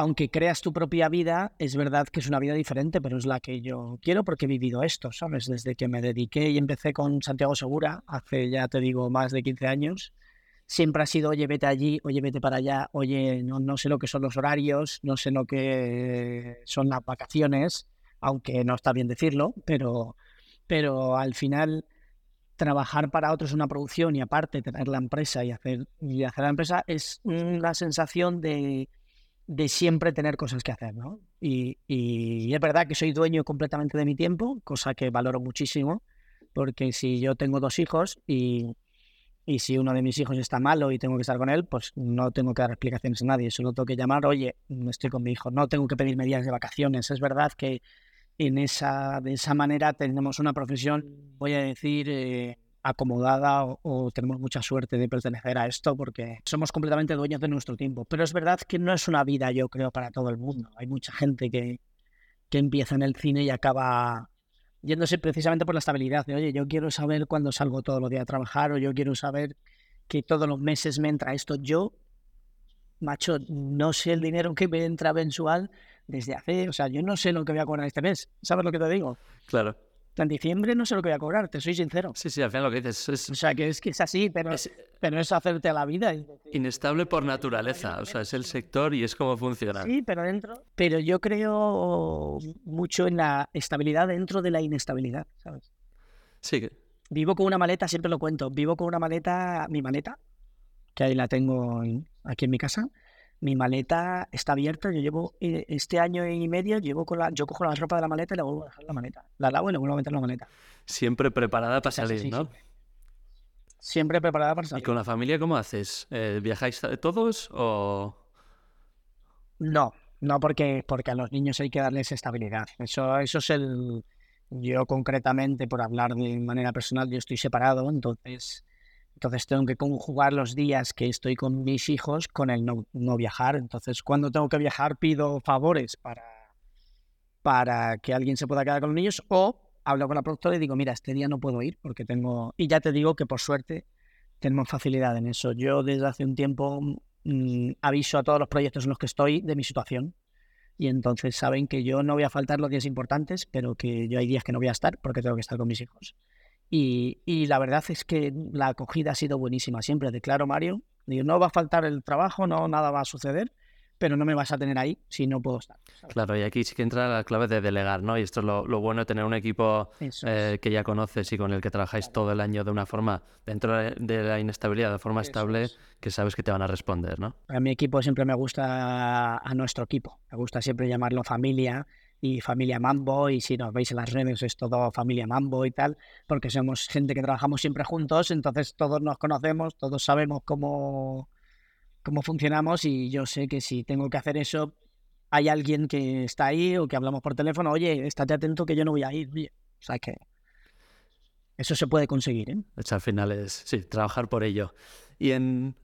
aunque creas tu propia vida, es verdad que es una vida diferente, pero es la que yo quiero porque he vivido esto, ¿sabes? Desde que me dediqué y empecé con Santiago Segura, hace ya te digo más de 15 años, siempre ha sido, oye, vete allí, oye, vete para allá, oye, no, no sé lo que son los horarios, no sé lo que son las vacaciones, aunque no está bien decirlo, pero, pero al final trabajar para otros una producción y aparte tener la empresa y hacer, y hacer la empresa es una sensación de, de siempre tener cosas que hacer, ¿no? Y, es verdad que soy dueño completamente de mi tiempo, cosa que valoro muchísimo, porque si yo tengo dos hijos y, Y si uno de mis hijos está malo y tengo que estar con él, pues no tengo que dar explicaciones a nadie. Solo tengo que llamar, oye, estoy con mi hijo. No tengo que pedirme días de vacaciones. Es verdad que en esa, de esa manera tenemos una profesión, voy a decir, eh, acomodada o, tenemos mucha suerte de pertenecer a esto porque somos completamente dueños de nuestro tiempo. Pero es verdad que no es una vida, yo creo, para todo el mundo. Hay mucha gente que, que empieza en el cine y acaba yéndose precisamente por la estabilidad. De, Oye, yo quiero saber cuándo salgo todos los días a trabajar o yo quiero saber que todos los meses me entra esto. Yo, macho, no sé el dinero que me entra mensual desde hace, o sea, yo no sé lo que voy a cobrar este mes. ¿Sabes lo que te digo? Claro en diciembre no sé lo que voy a cobrar, te soy sincero. Sí, sí, al final lo que dices es... O sea, que es que es así, pero es, pero es hacerte a la vida. Inestable por naturaleza, o sea, es el sector y es como funciona. Sí, pero dentro... Pero yo creo mucho en la estabilidad dentro de la inestabilidad, ¿sabes? Sí. Vivo con una maleta, siempre lo cuento, vivo con una maleta, mi maleta, que ahí la tengo aquí en mi casa, mi maleta está abierta. Yo llevo eh, este año y medio, llevo con la, yo cojo la ropa de la maleta y la vuelvo a dejar en la maleta. La lavo y la vuelvo a meter en la maleta. Siempre preparada para salir, ¿no? Siempre. preparada para salir. ¿Y con la familia cómo haces? Eh, ¿Viajáis todos o...? No, no porque, porque a los niños hay que darles estabilidad. Eso, eso es el... Yo concretamente, por hablar de manera personal, yo estoy separado, entonces entonces tengo que conjugar los días que estoy con mis hijos con el no, viajar. Entonces cuando tengo que viajar pido favores para, para que alguien se pueda quedar con los niños o hablo con la productora y digo, mira, este día no puedo ir porque tengo... Y ya te digo que por suerte tenemos facilidad en eso. Yo desde hace un tiempo mm, aviso a todos los proyectos en los que estoy de mi situación y entonces saben que yo no voy a faltar los días importantes, pero que yo hay días que no voy a estar porque tengo que estar con mis hijos. Y, la verdad es que la acogida ha sido buenísima siempre. Declaro, Mario, no va a faltar el trabajo, no nada va a suceder, pero no me vas a tener ahí si no puedo estar. Claro, y aquí sí que entra la clave de delegar, ¿no? Y esto es lo, bueno de tener un equipo eh, que ya conoces y con el que trabajáis todo el año de una forma, dentro de la inestabilidad, de forma estable, que sabes que te van a responder, ¿no? A mi equipo siempre me gusta, a nuestro equipo, me gusta siempre llamarlo familia y familia Mambo, y si nos veis en las redes es todo familia Mambo y tal, porque somos gente que trabajamos siempre juntos, entonces todos nos conocemos, todos sabemos cómo, cómo funcionamos y yo sé que si tengo que hacer eso, hay alguien que está ahí o que hablamos por teléfono, oye, estate atento que yo no voy a ir, o sea que eso se puede conseguir. ¿eh? al final es, sí, trabajar por ello. Y en,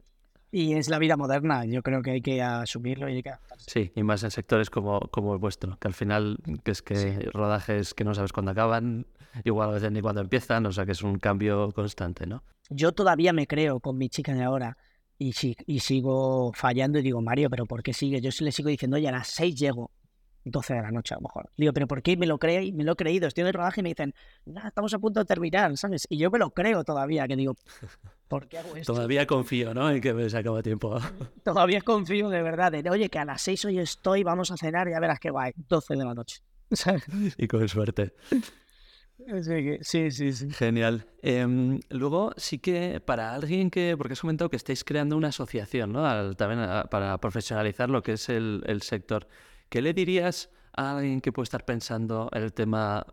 y es la vida moderna, yo creo que hay que asumirlo y hay que Sí, y más en sectores como, como el vuestro, que al final que es que rodajes que no sabes cuándo acaban, igual a veces ni cuándo empiezan, o sea que es un cambio constante, ¿no? Yo todavía me creo con mi chica de ahora y, y sigo fallando y digo, Mario, ¿pero por qué sigue? Yo le sigo diciendo, oye, a las seis llego. 12 de la noche a lo mejor. Digo, pero ¿por qué me lo creo? Me lo he creído. Estoy en el rodaje y me dicen, estamos a punto de terminar, ¿sabes? Y yo me lo creo todavía, que digo, ¿por qué hago esto? Todavía confío, ¿no? En que me se acaba tiempo. todavía confío de verdad. De, Oye, que a las 6 hoy estoy, vamos a cenar y ya verás qué guay. 12 de la noche. y con suerte. Sí, sí, sí. Genial. Em, luego, sí que para alguien que, porque has comentado que estáis creando una asociación, ¿no? también para profesionalizar lo que es el, el sector. ¿Qué le dirías a alguien que puede estar pensando en el tema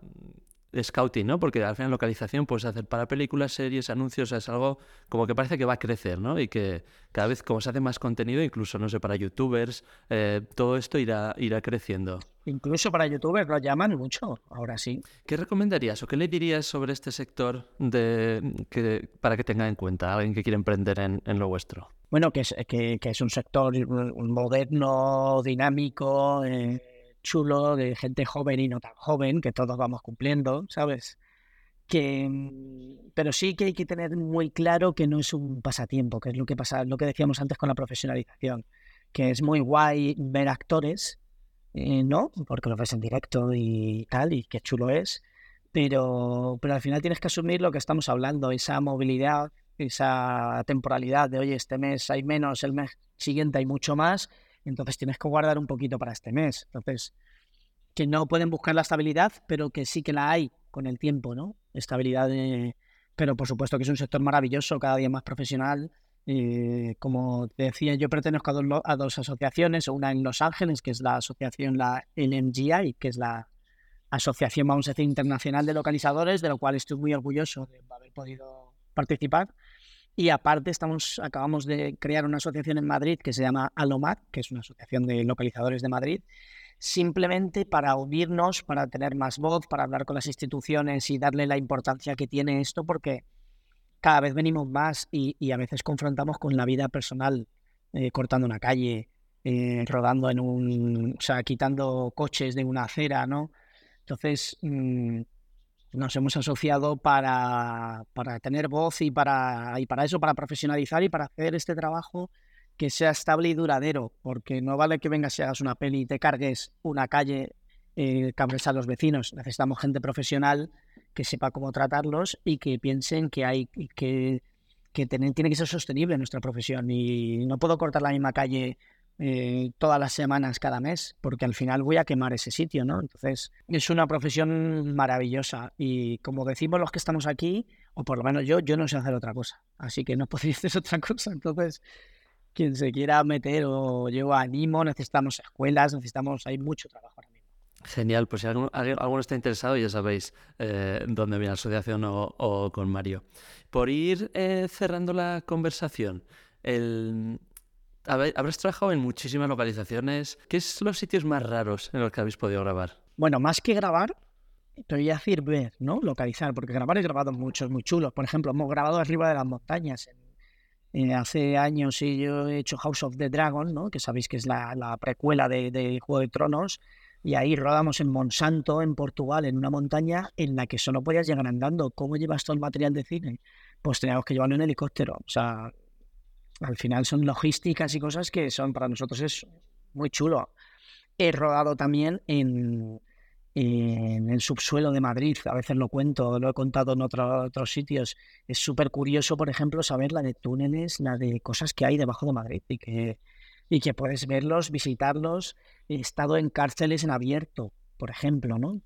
de scouting, ¿no? Porque al final localización puedes hacer para películas, series, anuncios, es algo como que parece que va a crecer, ¿no? Y que cada vez como se hace más contenido, incluso, no sé, para youtubers, eh, todo esto irá, irá creciendo. Incluso para youtubers lo llaman mucho, ahora sí. ¿Qué recomendarías o qué le dirías sobre este sector de, que, para que tenga en cuenta alguien que quiere emprender en, en lo vuestro? bueno, que es, que, es un sector moderno, dinámico, eh, chulo, de gente joven y no tan joven, que todos vamos cumpliendo, ¿sabes? Que, mm, pero sí que hay que tener muy claro que no es un pasatiempo, que es lo que pasa, lo que decíamos antes con la profesionalización, que es muy guay ver actores, eh, ¿no? Porque lo ves en directo y tal, y qué chulo es, pero, pero al final tienes que asumir lo que estamos hablando, esa movilidad esa temporalidad de, oye, este mes hay menos, el mes siguiente hay mucho más, entonces tienes que guardar un poquito para este mes. Entonces, que no pueden buscar la estabilidad, pero que sí que la hay con el tiempo, ¿no? Estabilidad, pero por supuesto que es un sector maravilloso, cada día más profesional. Eh, como te decía, yo pertenezco a dos, a dos asociaciones, una en Los Ángeles, que es la asociación, la LMGI, que es la Asociación, vamos a decir, Internacional de Localizadores, de lo cual estoy muy orgulloso de haber podido participar. Y aparte estamos, acabamos de crear una asociación en Madrid que se llama Alomat, que es una asociación de localizadores de Madrid, simplemente para unirnos, para tener más voz, para hablar con las instituciones y darle la importancia que tiene esto, porque cada vez venimos más y, a veces confrontamos con la vida personal, eh, cortando una calle, eh, rodando en un, o sea, quitando coches de una acera, ¿no? Entonces, mm, nos hemos asociado para, para tener voz y para, y para eso, para profesionalizar y para hacer este trabajo que sea estable y duradero, porque no vale que vengas y hagas una peli y te cargues una calle, eh, a los vecinos. Necesitamos gente profesional que sepa cómo tratarlos y que piensen que hay que, que tiene que ser sostenible nuestra profesión. Y no puedo cortar la misma calle eh, todas las semanas, cada mes, porque al final voy a quemar ese sitio, ¿no? Entonces, es una profesión maravillosa y como decimos los que estamos aquí, o por lo menos yo, yo no sé hacer otra cosa, así que no podéis hacer otra cosa. Entonces, quien se quiera meter o yo animo, necesitamos escuelas, necesitamos, hay mucho trabajo ahora mismo. Genial, pues si alguno, alguno está interesado, ya sabéis eh, dónde viene la asociación o, con Mario. Por ir eh, cerrando la conversación, el, habrás trabajado en muchísimas localizaciones. ¿Qué son los sitios más raros en los que habéis podido grabar? Bueno, más que grabar, te voy a decir ver, ¿no? Localizar, porque grabar he grabado muchos, muy chulos. Por ejemplo, hemos grabado arriba de las montañas. hace años sí, yo he hecho House of the Dragon, ¿no? Que sabéis que es la, precuela de, Juego de Tronos. Y ahí rodamos en Monsanto, en Portugal, en una montaña en la que solo podías llegar andando. ¿Cómo llevas todo el material de cine? Pues teníamos que llevarlo en helicóptero. O sea, al final son logísticas y cosas que son para nosotros es muy chulo. He rodado también en, el subsuelo de Madrid, a veces lo cuento, lo he contado en otros sitios. Es súper curioso, por ejemplo, saber la de túneles, la de cosas que hay debajo de Madrid y que, y que puedes verlos, visitarlos. He estado en cárceles en abierto, por ejemplo, ¿no?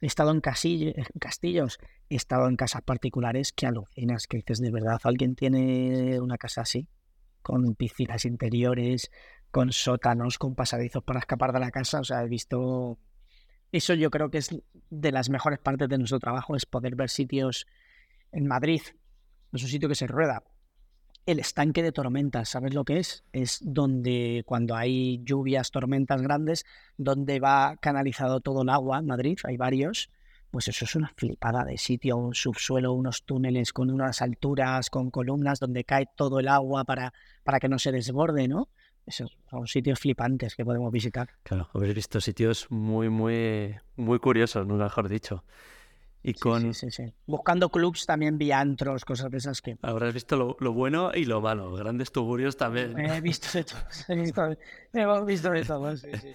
He estado en, en castillos, he estado en casas particulares que alucinas, que dices, de verdad, ¿alguien tiene una casa así? Con piscinas interiores, con sótanos, con pasadizos para escapar de la casa. O sea, he visto... Eso yo creo que es de las mejores partes de nuestro trabajo, es poder ver sitios en Madrid. Es un sitio que se rueda. El estanque de tormentas, ¿sabes lo que es? Es donde cuando hay lluvias, tormentas grandes, donde va canalizado todo el agua en Madrid, hay varios, pues eso es una flipada de sitio, un subsuelo, unos túneles con unas alturas, con columnas donde cae todo el agua para, para que no se desborde, ¿no? Esos son sitios flipantes que podemos visitar. Claro, habéis visto sitios muy, muy, muy curiosos, mejor dicho. Y con... Sí, sí, Buscando clubs también vi antros, cosas de esas que... Habrás visto lo, bueno y lo malo, grandes tuburios también. He visto de todo, he visto, hemos visto de todo,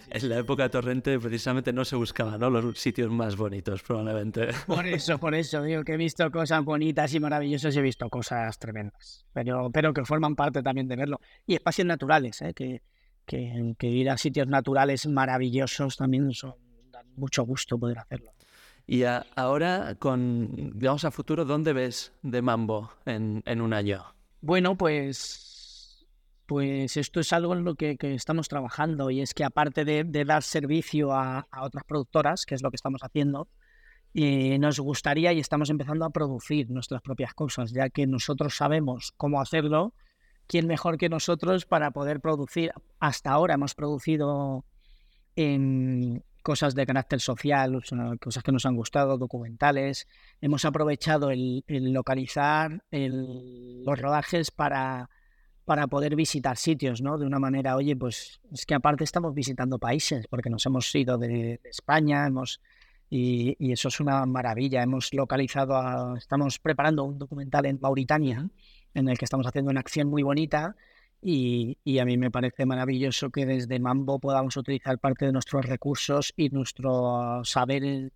En la época de Torrente precisamente no se buscaban ¿no? los sitios más bonitos, probablemente. Por eso, por eso, digo que he visto cosas bonitas y maravillosas y he visto cosas tremendas, pero, pero que forman parte también de verlo. Y espacios naturales, ¿eh? que, que, que ir a sitios naturales maravillosos también son, dan mucho gusto poder hacerlo. Y ahora, con, digamos, a futuro, ¿dónde ves de Mambo en, un año? Bueno, pues, pues esto es algo en lo que, estamos trabajando y es que aparte de, dar servicio a, otras productoras, que es lo que estamos haciendo, eh, nos gustaría y estamos empezando a producir nuestras propias cosas, ya que nosotros sabemos cómo hacerlo. ¿Quién mejor que nosotros para poder producir? Hasta ahora hemos producido en, cosas de carácter social, cosas que nos han gustado, documentales. Hemos aprovechado el, localizar los rodajes para, para poder visitar sitios, ¿no? De una manera, oye, pues es que aparte estamos visitando países, porque nos hemos ido de, España, hemos y, y, eso es una maravilla. Hemos localizado, estamos preparando un documental en Mauritania, en el que estamos haciendo una acción muy bonita y, a mí me parece maravilloso que desde Mambo podamos utilizar parte de nuestros recursos y nuestro saber en,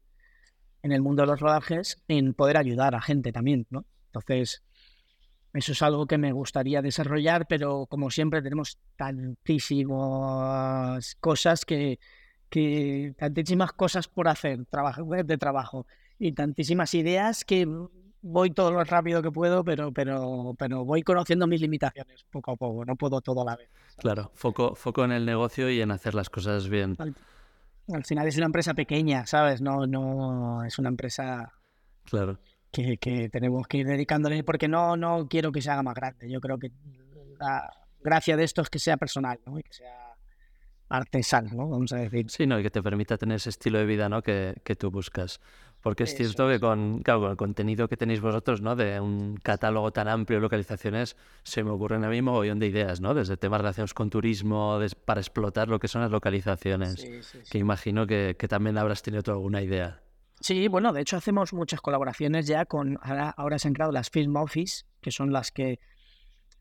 el mundo de los rodajes en poder ayudar a gente también, ¿no? Entonces, eso es algo que me gustaría desarrollar, pero como siempre tenemos tantísimas cosas que, que tantísimas cosas por hacer, trabajo, de trabajo y tantísimas ideas que voy todo lo rápido que puedo, pero, pero, pero voy conociendo mis limitaciones poco a poco, no puedo todo a la vez. Claro, foco, foco en el negocio y en hacer las cosas bien. Al, final es una empresa pequeña, ¿sabes? No, no es una empresa claro. que, que, tenemos que ir dedicándole, porque no, no quiero que se haga más grande. Yo creo que la gracia de esto es que sea personal, ¿no? Y que sea artesano, ¿no? Vamos a decir. Sí, no, y que te permita tener ese estilo de vida, ¿no? Que, que tú buscas. Porque es cierto que con, claro, con el contenido que tenéis vosotros, ¿no? De un catálogo tan amplio de localizaciones, se me ocurren a mí un mogollón de ideas, ¿no? Desde temas relacionados con turismo, para explotar lo que son las localizaciones. que imagino que, que, también habrás tenido tú alguna idea. Sí, bueno, de hecho hacemos muchas colaboraciones ya con, ahora, ahora se han creado las Film Office, que son las que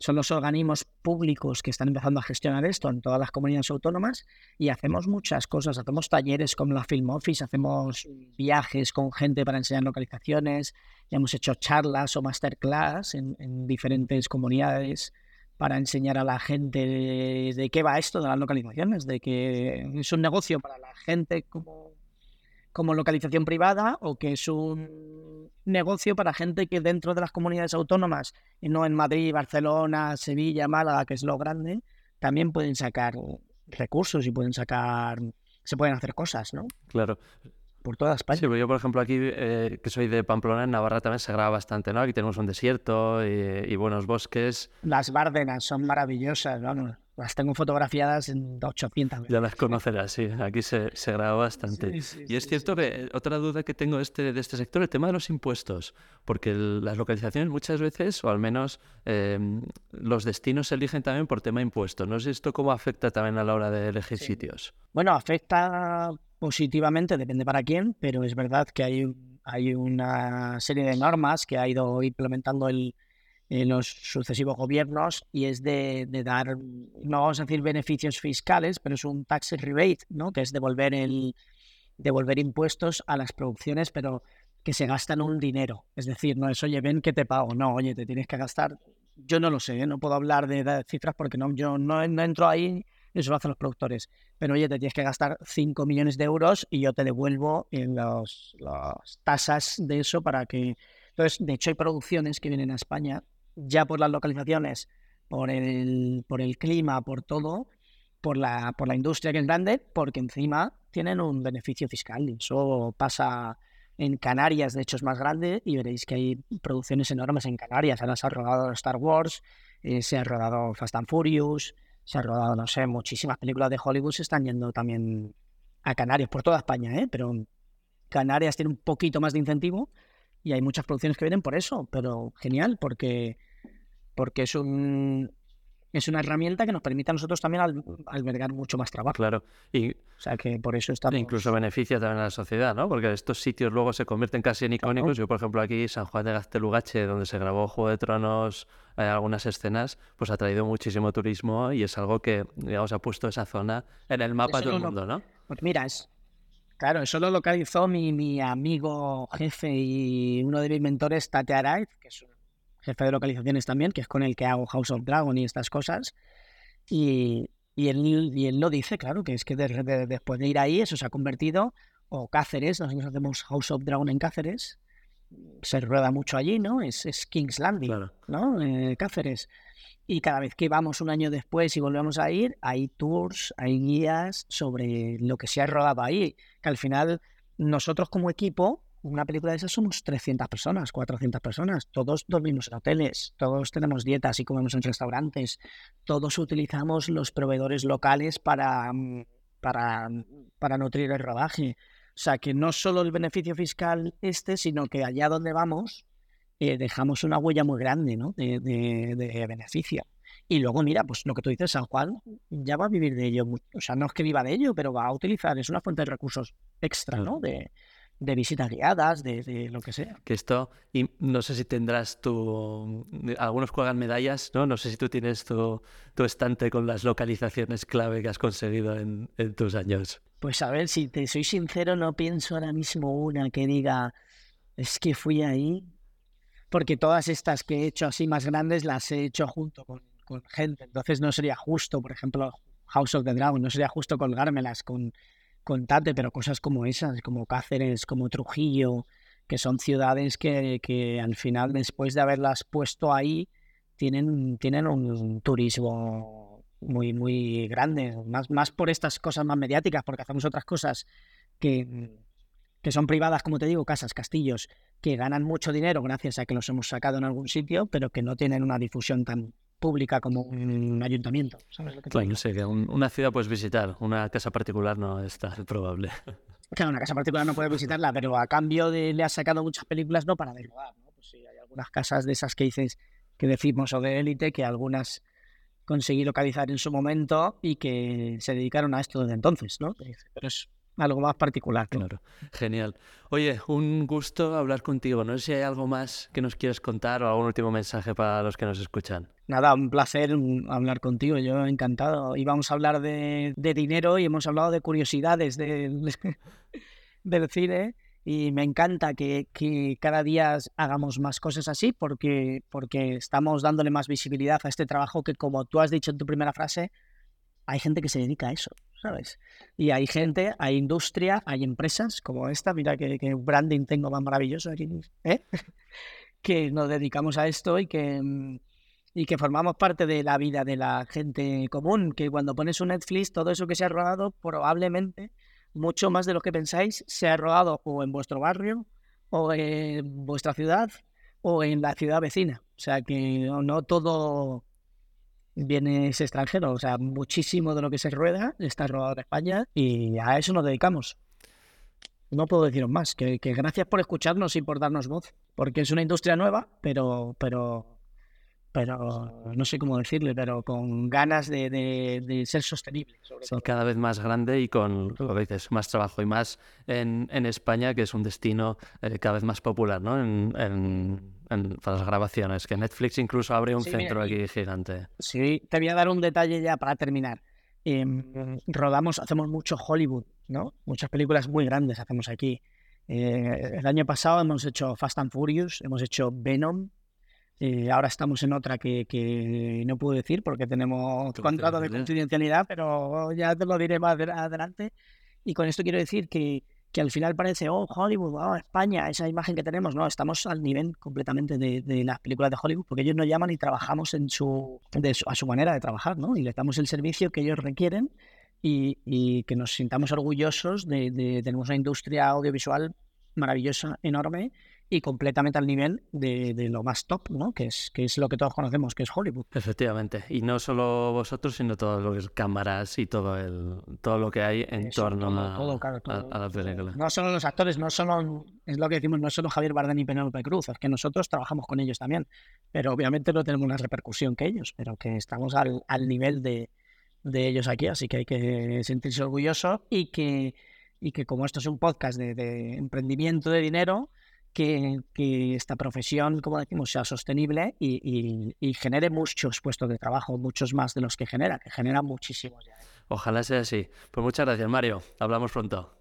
son los organismos públicos que están empezando a gestionar esto en todas las comunidades autónomas y hacemos muchas cosas. Hacemos talleres con la Film Office, hacemos viajes con gente para enseñar localizaciones, ya hemos hecho charlas o masterclass en, en diferentes comunidades para enseñar a la gente de, qué va esto de las localizaciones, de que es un negocio para la gente como como localización privada o que es un negocio para gente que dentro de las comunidades autónomas, y no en Madrid, Barcelona, Sevilla, Málaga, que es lo grande, también pueden sacar recursos y pueden sacar, se pueden hacer cosas, ¿no? Claro por toda España. Sí, yo, por ejemplo, aquí, eh, que soy de Pamplona, en Navarra también se graba bastante, ¿no? Aquí tenemos un desierto y, buenos bosques. Las Bárdenas son maravillosas, vamos. Las tengo fotografiadas en 800. Ya las conocerás, sí. Aquí se, se graba bastante. y es cierto que otra duda que tengo este, de este sector, el tema de los impuestos. Porque las localizaciones muchas veces, o al menos em, los destinos se eligen también por tema de impuestos. No sé esto cómo afecta también a la hora de elegir sitios. Bueno, afecta positivamente, depende para quién, pero es verdad que hay, hay una serie de normas que ha ido implementando el, en los sucesivos gobiernos y es de, dar, no vamos a decir beneficios fiscales, pero es un tax rebate, ¿no? que es devolver, el, devolver impuestos a las producciones, pero que se gastan un dinero. Es decir, no es, oye, ven que te pago. No, oye, te tienes que gastar. Yo no lo sé, ¿eh? no puedo hablar de, cifras porque no, yo no, no entro ahí eso lo hacen los productores. Pero oye, te tienes que gastar 5 millones de euros y yo te devuelvo en las tasas de eso para que... Entonces, de hecho, hay producciones que vienen a España ya por las localizaciones, por el, por el clima, por todo, por la, por la industria que es grande, porque encima tienen un beneficio fiscal. Y eso pasa en Canarias, de hecho es más grande, y veréis que hay producciones enormes en Canarias. Ahora se ha rodado Star Wars, eh, se ha rodado Fast and Furious, se ha rodado, no sé, muchísimas películas de Hollywood se están yendo también a Canarias, por toda España, ¿eh? pero Canarias tiene un poquito más de incentivo y hay muchas producciones que vienen por eso, pero genial, porque, porque es un, es una herramienta que nos permite a nosotros también albergar mucho más trabajo. Claro. Y, o sea que por eso estamos... Incluso beneficia también a la sociedad, ¿no? Porque estos sitios luego se convierten casi en icónicos. Yo, por ejemplo, aquí San Juan de Gaztelugache, donde se grabó Juego de Tronos, hay algunas escenas, pues ha traído muchísimo turismo y es algo que, digamos, ha puesto esa zona en el mapa de todo el mundo, ¿no? Pues mira, es... Claro, eso lo localizó mi, mi amigo jefe y uno de mis mentores, Tate Araiz, que es un jefe de localizaciones también, que es con el que hago House of Dragon y estas cosas. Y, y, él, y él lo dice, claro, que es que después de ir ahí, eso se ha convertido, o Cáceres, nosotros hacemos House of Dragon en Cáceres, se rueda mucho allí, ¿no? Es, es King's Landing, ¿no? Eh, Cáceres. Y cada vez que vamos un año después y volvemos a ir, hay tours, hay guías sobre lo que se ha rodado ahí, que al final nosotros como equipo una película de esas somos 300 personas, 400 personas. Todos dormimos en hoteles, todos tenemos dietas y comemos en restaurantes, todos utilizamos los proveedores locales para, mm, para, para nutrir el rodaje. O sea, que no solo el beneficio fiscal este, sino que allá donde vamos eh, dejamos una huella muy grande ¿no? de, de, beneficio. Y luego, mira, pues lo que tú dices, San Juan ya va a vivir de ello. O sea, no es que viva de ello, pero va a utilizar, es una fuente de recursos extra, ¿no? De, de visitas guiadas, de, lo que sea. Que esto, y no sé si tendrás tu, algunos juegan medallas, ¿no? No sé si tú tienes tu, tu estante con las localizaciones clave que has conseguido en, en, tus años. Pues a ver, si te soy sincero, no pienso ahora mismo una que diga, es que fui ahí, porque todas estas que he hecho así más grandes las he hecho junto con, con gente, entonces no sería justo, por ejemplo, House of the Dragon, no sería justo colgármelas con contate, pero cosas como esas, como Cáceres, como Trujillo, que son ciudades que, que al final, después de haberlas puesto ahí, tienen, tienen un turismo muy, muy grande, más, más por estas cosas más mediáticas, porque hacemos otras cosas que, que son privadas, como te digo, casas, castillos, que ganan mucho dinero gracias a que los hemos sacado en algún sitio, pero que no tienen una difusión tan pública como un ayuntamiento. ¿sabes lo que que una ciudad puedes visitar, una casa particular no es tan probable. Claro, una casa particular no puedes visitarla, pero a cambio de le has sacado muchas películas no para desnudar, ¿no? Pues sí, hay algunas casas de esas que dices, que decimos, o de élite, que algunas conseguí localizar en su momento y que se dedicaron a esto desde entonces, ¿no? Pero es algo más particular. Claro, genial. Oye, un gusto hablar contigo. No sé si hay algo más que nos quieres contar o algún último mensaje para los que nos escuchan. Nada, un placer hablar contigo, yo encantado. Íbamos a hablar de, dinero y hemos hablado de curiosidades del, del cine y me encanta que, que, cada día hagamos más cosas así porque, porque estamos dándole más visibilidad a este trabajo que, como tú has dicho en tu primera frase, hay gente que se dedica a eso. ¿Sabes? Y hay gente, hay industria, hay empresas como esta, mira que, branding tengo más maravilloso aquí, ¿eh? que nos dedicamos a esto y que, mm, y que formamos parte de la vida de la gente común, que cuando pones un Netflix, todo eso que se ha rodado, probablemente mucho más de lo que pensáis se ha rodado o en vuestro barrio, o en vuestra ciudad, o en la ciudad vecina. O sea que no todo viene ese extranjero. O sea, muchísimo de lo que se rueda está rodado en España y a eso nos dedicamos. No puedo deciros más, que, que gracias por escucharnos y por darnos voz, porque es una industria nueva, pero, pero pero no sé cómo decirle, pero con ganas de, de, ser sostenible. cada vez más grande y con, lo que dices, más trabajo y más en, en España, que es un destino eh, cada vez más popular ¿no? En, en, para las grabaciones, que Netflix incluso abre un centro aquí gigante. Sí, te voy a dar un detalle ya para terminar. Em, rodamos, hacemos mucho Hollywood, ¿no? Muchas películas muy grandes hacemos aquí. Eh, el año pasado hemos hecho Fast and Furious, hemos hecho Venom, eh, ahora estamos en otra que, que, no puedo decir porque tenemos contrato de confidencialidad, pero ya te lo diré más adelante. Y con esto quiero decir que, que al final parece, oh, Hollywood, oh, España, esa imagen que tenemos. No, estamos al nivel completamente de, de las películas de Hollywood porque ellos nos llaman y trabajamos en su, a su manera de trabajar, ¿no? Y les damos el servicio que ellos requieren y, y que nos sintamos orgullosos de, de, tenemos una industria audiovisual maravillosa, enorme y completamente al nivel de, lo más top, ¿no? Que es, que es lo que todos conocemos, que es Hollywood. Efectivamente. Y no solo vosotros, sino todo que es cámaras y todo el todo lo que hay en torno a, la película. No solo los actores, no solo, es lo que decimos, no solo Javier Bardem y Penélope Cruz, es que nosotros trabajamos con ellos también. Pero obviamente no tenemos una repercusión que ellos, pero que estamos al, al nivel de, de ellos aquí, así que hay que sentirse orgulloso y que, y que como esto es un podcast de, de emprendimiento de dinero, que, esta profesión, como decimos, sea sostenible y, genere muchos puestos de trabajo, muchos más de los que genera, que genera muchísimos ya. ¿eh? Ojalá sea así. Pues muchas gracias, Mario. Hablamos pronto.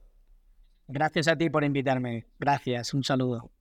Gracias a ti por invitarme. Gracias. Un saludo.